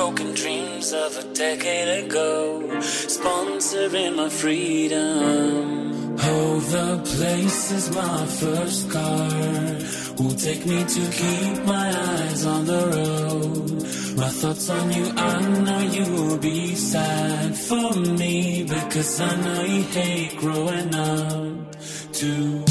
broken dreams of a decade ago, sponsoring my freedom. Oh, the place is my first car. Will take me to keep my eyes on the road. My thoughts on you, I know you will be sad for me because I know you hate growing up too.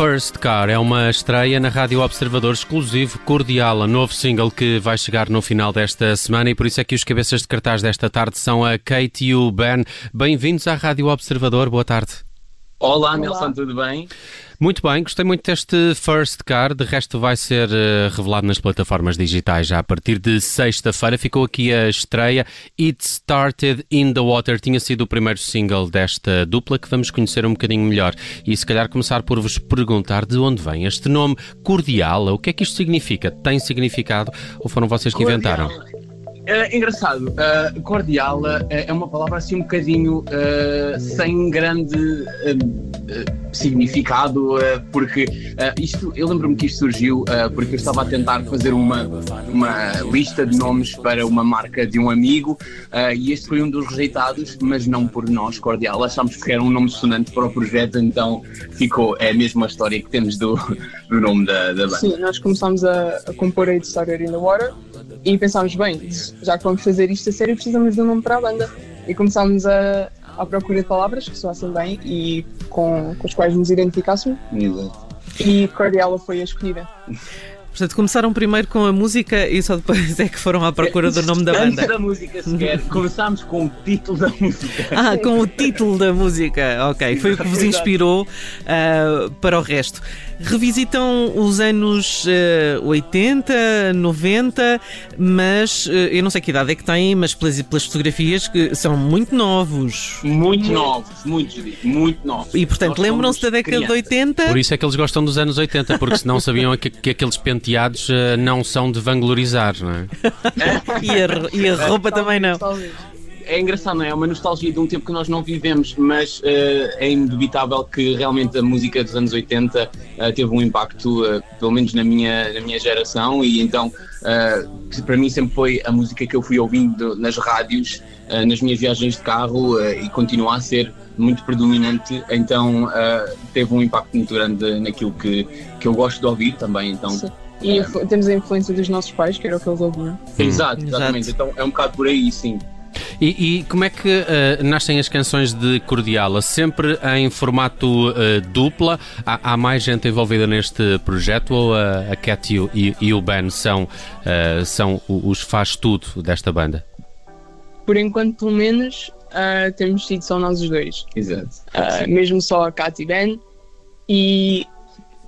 First Car é uma estreia na Rádio Observador exclusivo Cordial, a novo single que vai chegar no final desta semana e por isso é que os cabeças de cartaz desta tarde são a Kate e o Ben. Bem-vindos à Rádio Observador, boa tarde. Olá, Nelson, tudo bem? Muito bem, gostei muito deste First Car, de resto vai ser uh, revelado nas plataformas digitais já a partir de sexta-feira. Ficou aqui a estreia It Started in the Water, tinha sido o primeiro single desta dupla que vamos conhecer um bocadinho melhor e se calhar começar por vos perguntar de onde vem este nome Cordial, o que é que isto significa? Tem significado ou foram vocês que Cordial. inventaram? É engraçado, uh, cordial uh, é uma palavra assim um bocadinho uh, sem grande significado, porque isto, eu lembro-me que isto surgiu porque eu estava a tentar fazer uma, uma lista de nomes para uma marca de um amigo e este foi um dos rejeitados, mas não por nós, cordial. Achámos que era um nome sonante para o projeto, então ficou, é a mesma história que temos do, do nome da, da banda. Sim, nós começámos a, a compor a It Started in the Water e pensámos, bem, já que vamos fazer isto a sério, precisamos de um nome para a banda. E começámos a, à procura de palavras que soassem bem e com, com as quais nos identificássemos. Exato. E Cordiala foi a escolhida. Portanto, começaram primeiro com a música e só depois é que foram à procura do nome da Antes banda. da música sequer, começámos com o título da música. Ah, com o título da música, ok. Foi o que vos inspirou ah, para o resto. Revisitam os anos ah, 80, 90, mas ah, eu não sei que idade é que têm, mas pelas, pelas fotografias que são muito novos. Muito novos, muito, muito novos. E portanto, lembram-se da década de crianças. 80? Por isso é que eles gostam dos anos 80, porque senão sabiam que, que aqueles penteados eh, não são de vanglorizar, não é? E a, e a roupa também não. Talvez. É engraçado, não é? É uma nostalgia de um tempo que nós não vivemos, mas eh, é indubitável que realmente a música dos anos 80 eh, teve um impacto, eh, pelo menos na minha, na minha geração, e então para mim sempre foi a música que eu fui ouvindo nas rádios, nas minhas viagens de carro, e continua a ser muito predominante, então teve um impacto muito grande naquilo que, que eu gosto de ouvir também, então... Sim. E temos a influência dos nossos pais, que era o que eles ouviam. Exato, Exato. exatamente. Então é um bocado por aí, sim. E, e como é que eh, nascem as canções de Cordiala? Sempre em formato eh, dupla? Há, há mais gente envolvida neste projeto ou a, a Cat e, o- e- e o Ben são, eh, são os faz-tudo desta banda? Por enquanto, pelo menos, temos sido só nós os dois. Exato. Mesmo só a Kat e Ben. E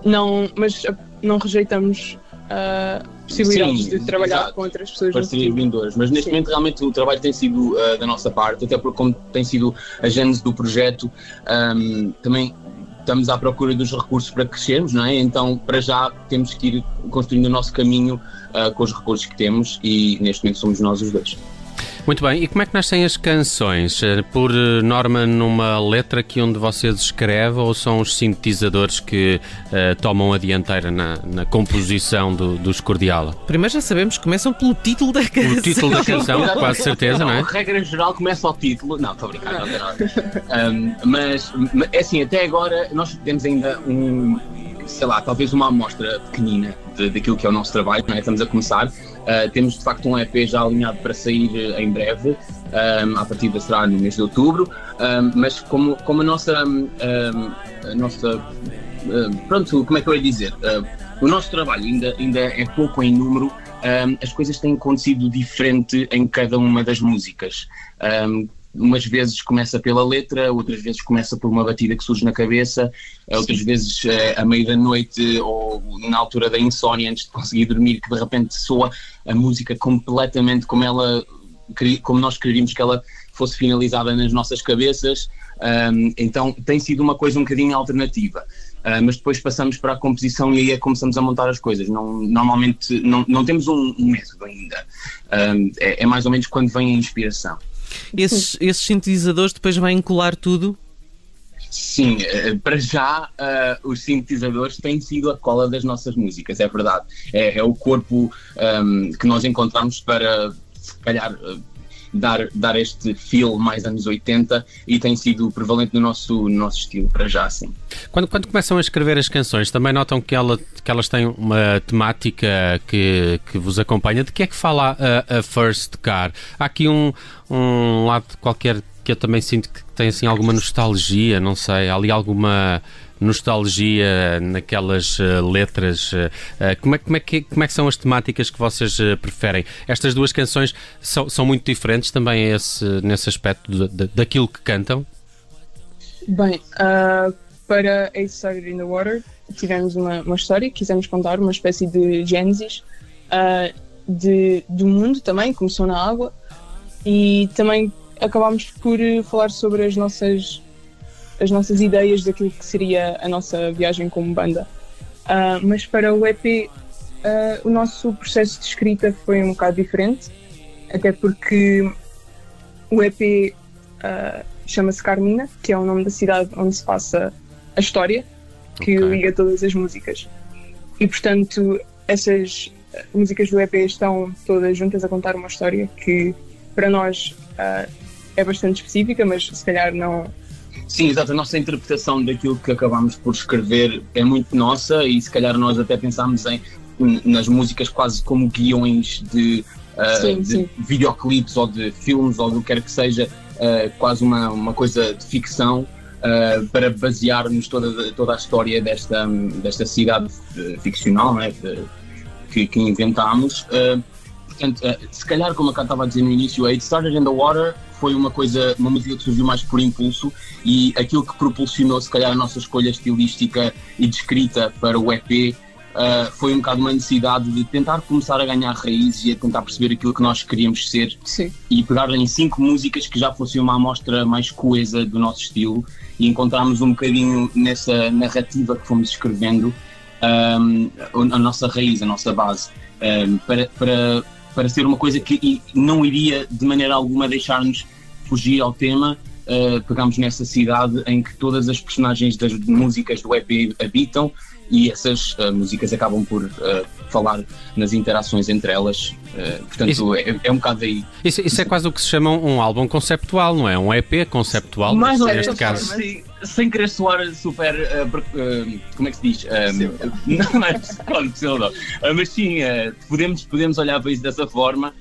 não, mas não rejeitamos ah, possibilidades Sim, de trabalhar exato. com outras pessoas. parcerias vindouras, mas neste Sim. momento realmente o trabalho tem sido uh, da nossa parte, até porque como tem sido a gênese do projeto, um, também estamos à procura dos recursos para crescermos, não é? Então, para já, temos que ir construindo o nosso caminho uh, com os recursos que temos e neste momento somos nós os dois. Muito bem, e como é que nascem as canções? Eh, Por eh, norma numa letra que um de vocês escreve ou são os sintetizadores que eh, tomam a dianteira na, na composição do, dos Cordiala? Primeiro já sabemos que começam pelo título da canção. O título da canção, quase certeza, não é? A regra geral começa ao título. Não, estou a brincar, não tem nada. Um, mas, mas, é assim, até agora nós temos ainda um, sei lá, talvez uma amostra pequenina de- daquilo que é o nosso trabalho, não é? Estamos a começar. Uh, temos de facto um EP já alinhado para sair uh, em breve, um, à partida será no mês de outubro, um, mas como, como a nossa, um, a nossa pronto, como é que eu ia dizer? Uh, o nosso trabalho ainda, ainda é pouco em número, as coisas têm acontecido diferente em cada uma das músicas. Um, umas vezes começa pela letra, outras vezes começa por uma batida que surge na cabeça, outras vezes eh, à meia da noite ou na altura da insónia, antes de conseguir dormir, que de repente soa a música completamente como ela como nós queríamos que ela fosse finalizada nas nossas cabeças. Um, então tem sido uma coisa um bocadinho alternativa. Uh, mas depois passamos para a composição e aí é começamos a montar as coisas. Não, normalmente não, não temos um, um método ainda. Um, é, é mais ou menos quando vem a inspiração. Esses, esses sintetizadores depois vêm colar tudo. Sim, eh, para já eh, os sintetizadores têm sido a cola das nossas músicas, é verdade. É, é o corpo ehm, que nós encontramos para, se calhar, eh, dar, dar este feel mais anos 80 e tem sido prevalente no nosso, no nosso estilo, para já, sim. Quando, quando começam a escrever as canções, também notam que, ela, que elas têm uma temática que, que vos acompanha. De que é que fala a, a First Car? Há aqui um, um lado qualquer que eu também sinto que tem assim alguma nostalgia, não sei, há ali alguma nostalgia naquelas eh, letras. eh, eh, como, é, como, é que, como é que são as temáticas que vocês preferem? Estas duas canções são, são muito diferentes também esse, nesse aspecto da- da- daquilo que cantam? Bem, ah, para A Started in the Water tivemos uma, uma história, quisemos contar uma espécie de gênesis ah, de, do mundo também, começou na água e também acabámos por falar sobre as nossas, as nossas ideias daquilo que seria a nossa viagem como banda. Ah, mas para o EP, ah, o nosso processo de escrita foi um bocado diferente, até porque o EP ah, chama-se Carmina, que é o nome da cidade onde se passa a história que Ok. liga todas as músicas. E portanto, essas músicas do EP estão todas juntas a contar uma história que para nós é bastante específica, mas se calhar não. Sim, exato. A nossa interpretação daquilo que acabámos por escrever é muito nossa e se calhar nós até pensámos em, nas músicas quase como guiões de, ah, Sim, de sim. videoclipes ou de filmes ou do que quer que seja, ah, quase uma, uma coisa de ficção ah, para basearmos toda, toda a história desta, desta cidade eh, ficcional, é? De- que, que inventámos. Uh, portanto, uh, se calhar, como a Cá estava a dizer no início, It Started in the Water foi uma coisa, uma música que surgiu mais por impulso e aquilo que propulsionou, se calhar, a nossa escolha estilística e de escrita para o EP uh, foi um bocado uma necessidade de tentar começar a ganhar raízes e a tentar perceber aquilo que nós queríamos ser Sim. e pegar em cinco músicas que já fossem uma amostra mais coesa do nosso estilo e encontrarmos um bocadinho nessa narrativa que fomos escrevendo um, a nossa raiz, a nossa base, um, para, para, para ser uma coisa que não iria de maneira alguma deixar-nos fugir ao tema. Uh, pegamos nessa cidade em que todas as personagens das músicas do EP habitam e essas uh, músicas acabam por uh, falar nas interações entre elas. Uh, portanto, isso, é, é, um bocado aí. Isso, isso, é quase o que se chama um álbum conceptual, não é? Um EP conceptual, Mais ou neste caso. Sem, sem querer soar super. como é que se diz? não, não é pseudo, mas sim, podemos, podemos olhar para isso dessa forma.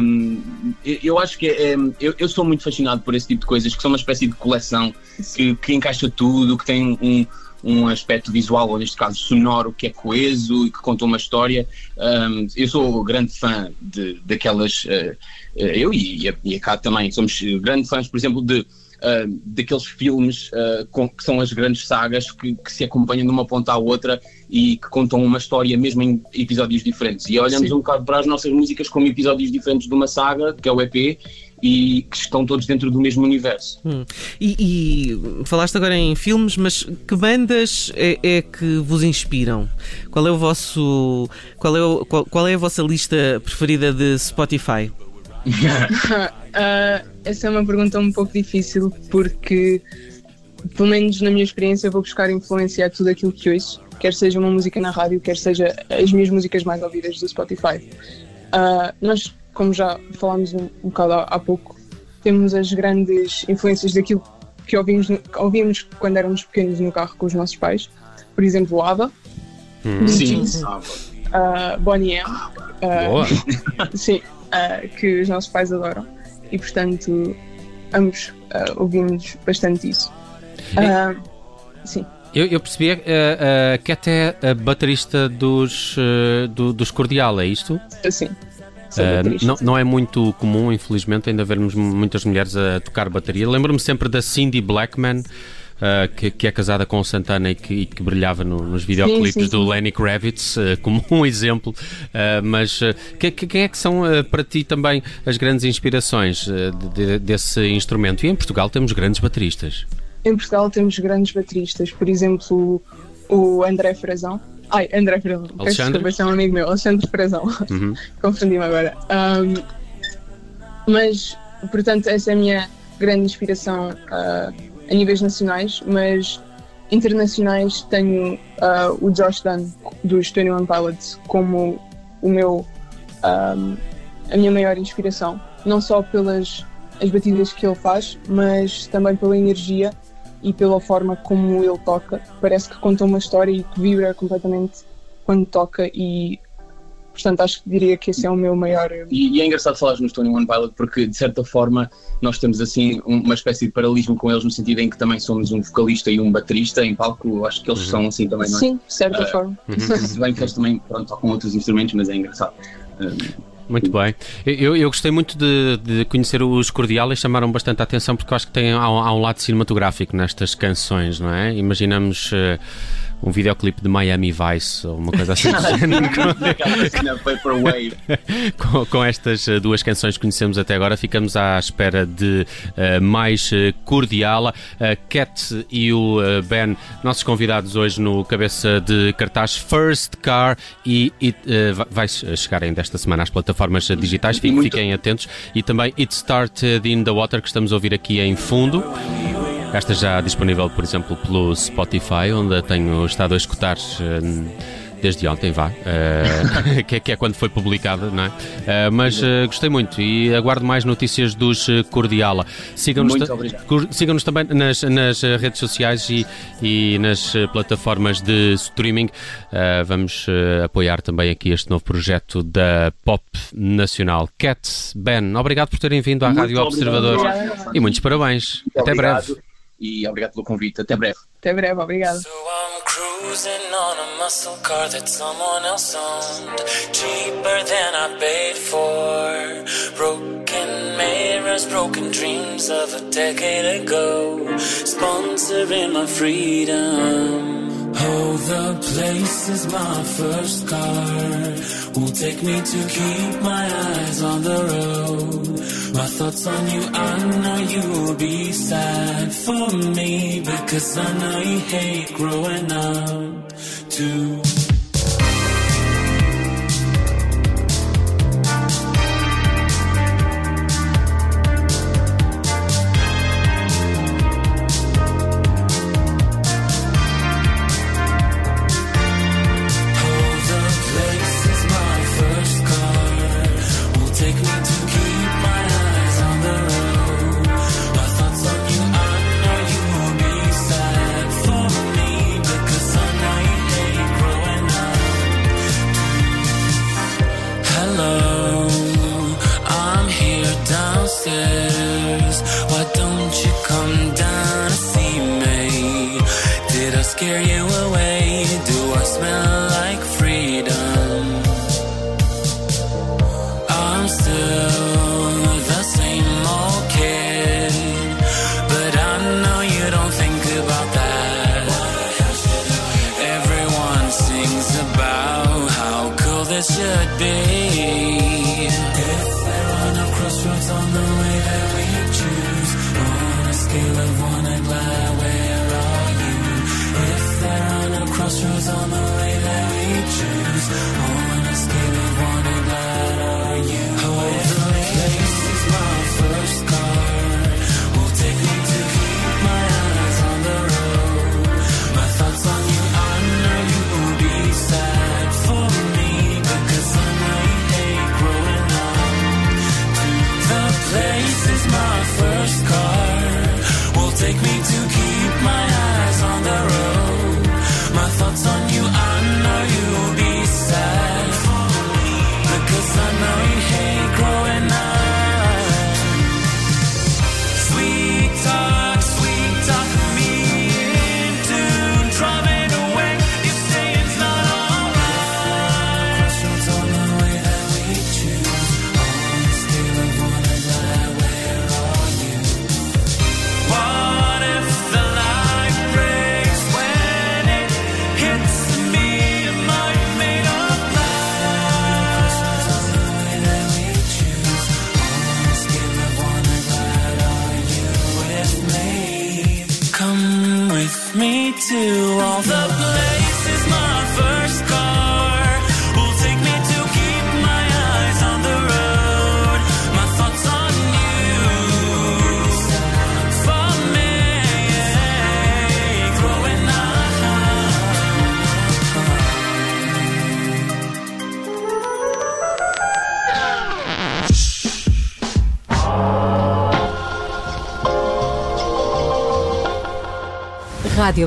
Um, eu acho que é, eu, eu, sou muito fascinado por esse tipo de coisas que são uma espécie de coleção que, que encaixa tudo, que tem um, um aspecto visual, ou neste caso sonoro, que é coeso e que conta uma história. Um, eu sou grande fã de, daquelas. Uh, eu e a, e a Kat também somos grandes fãs, por exemplo, de. Uh, daqueles filmes uh, com, que são as grandes sagas que, que, se acompanham de uma ponta à outra e que contam uma história mesmo em episódios diferentes. E olhamos Sim. um bocado para as nossas músicas como episódios diferentes de uma saga, que é o EP, e que estão todos dentro do mesmo universo. Hum. E, e, falaste agora em filmes, mas que bandas é, é, que vos inspiram? Qual é o vosso qual é, o, qual, qual é a vossa lista preferida de Spotify? Uh, essa é uma pergunta um pouco difícil porque pelo menos na minha experiência vou buscar influenciar tudo aquilo que ouço, quer seja uma música na rádio, quer seja as minhas músicas mais ouvidas do Spotify. Uh, nós como já falámos um, um bocado há, há, pouco, temos as grandes influências daquilo que ouvimos, ouvimos quando éramos pequenos no carro com os nossos pais. Por exemplo, o ABBA, hum. Sim, uh, Bonnie M, uh, sim, uh, que os nossos pais adoram. E portanto, ambos ouvimos bastante isso. Sim. Eu, eu percebi que até a baterista dos, uh, do, dos Cordial, é isto? Sim. Uh, não, não, é muito comum, infelizmente, ainda vermos muitas mulheres a tocar bateria. Lembro-me sempre da Cindy Blackman. Uh, que, que, é casada com o Santana e que, e que brilhava no, nos videoclipes do Lenny Kravitz, uh, como um exemplo. mas que, que, quem é que são para ti também as grandes inspirações de, desse instrumento? E em Portugal temos grandes bateristas. Em Portugal temos grandes bateristas, por exemplo, o André Frazão Ai, André Frazão. Peço é um amigo meu, Alexandre Frazão. Uhum. Confundi-me agora. Um, mas, portanto, essa é a minha grande inspiração uh, a níveis nacionais, mas internacionais tenho uh, o Josh Dunn dos 21 Pilots como o meu um, a minha maior inspiração, não só pelas as batidas que ele faz, mas também pela energia e pela forma como ele toca. Parece que conta uma história e que vibra completamente quando toca e portanto acho que diria que esse é o meu maior. E, e é engraçado falar nos Tony One Pilot porque de certa forma nós temos assim uma espécie de paralelismo com eles no sentido em que também somos um vocalista e um baterista em palco, acho que eles uhum. são assim também, não é? Sim, de certa uh, forma. Uhum. bem que eles também pronto, tocam outros instrumentos, mas é engraçado. Uh, muito bem. Eu, eu gostei muito de, de conhecer os Cordiales, chamaram bastante a atenção porque eu acho que tem, há, há um lado cinematográfico nestas canções, não é? Imaginamos. Uh, um videoclipe de Miami Vice ou uma coisa assim género. com, com estas eh, duas canções que conhecemos até agora, ficamos à espera de uh, mais uh, Cordiala. Uh, Cat e o uh, Ben, nossos convidados hoje no Cabeça de Cartaz First Car e, e vai chegar ainda esta semana às plataformas digitais, fiquem, fiquem atentos. E também It Started in the Water, que estamos a ouvir aqui em fundo. Esta já disponível, por exemplo, pelo Spotify, onde tenho estado a escutar uh, desde ontem, vá, uh, que, é, que, é, quando foi publicada, não é? Uh, mas gostei muito e aguardo mais notícias dos Cordiala. Sigam-nos sigam também nas, nas, redes sociais e, e, nas plataformas de streaming. vamos apoiar também aqui este novo projeto da Pop Nacional. Cat, Ben, obrigado por terem vindo à muito Rádio Observador e muitos parabéns. Muito Até obrigado. breve e obrigado pelo convite. Até breve. Até breve, obrigado. So I'm cruising on a muscle car that someone else owned. Cheaper than I paid for. Broken mirrors, broken dreams of a decade ago. Sponsoring my freedom. Oh, the place is my first car. Will take me to keep my eyes on the road. My thoughts on you, I know you will be sad for me because I know you hate growing up too. This should be. If there are no crossroads on the way that we choose, on a scale of one and glad, where are you? If there are no crossroads on the way that we choose, on a scale of one to all the places my first car will take me to keep my eyes on the road. My thoughts on you. For me, growing up. Rádio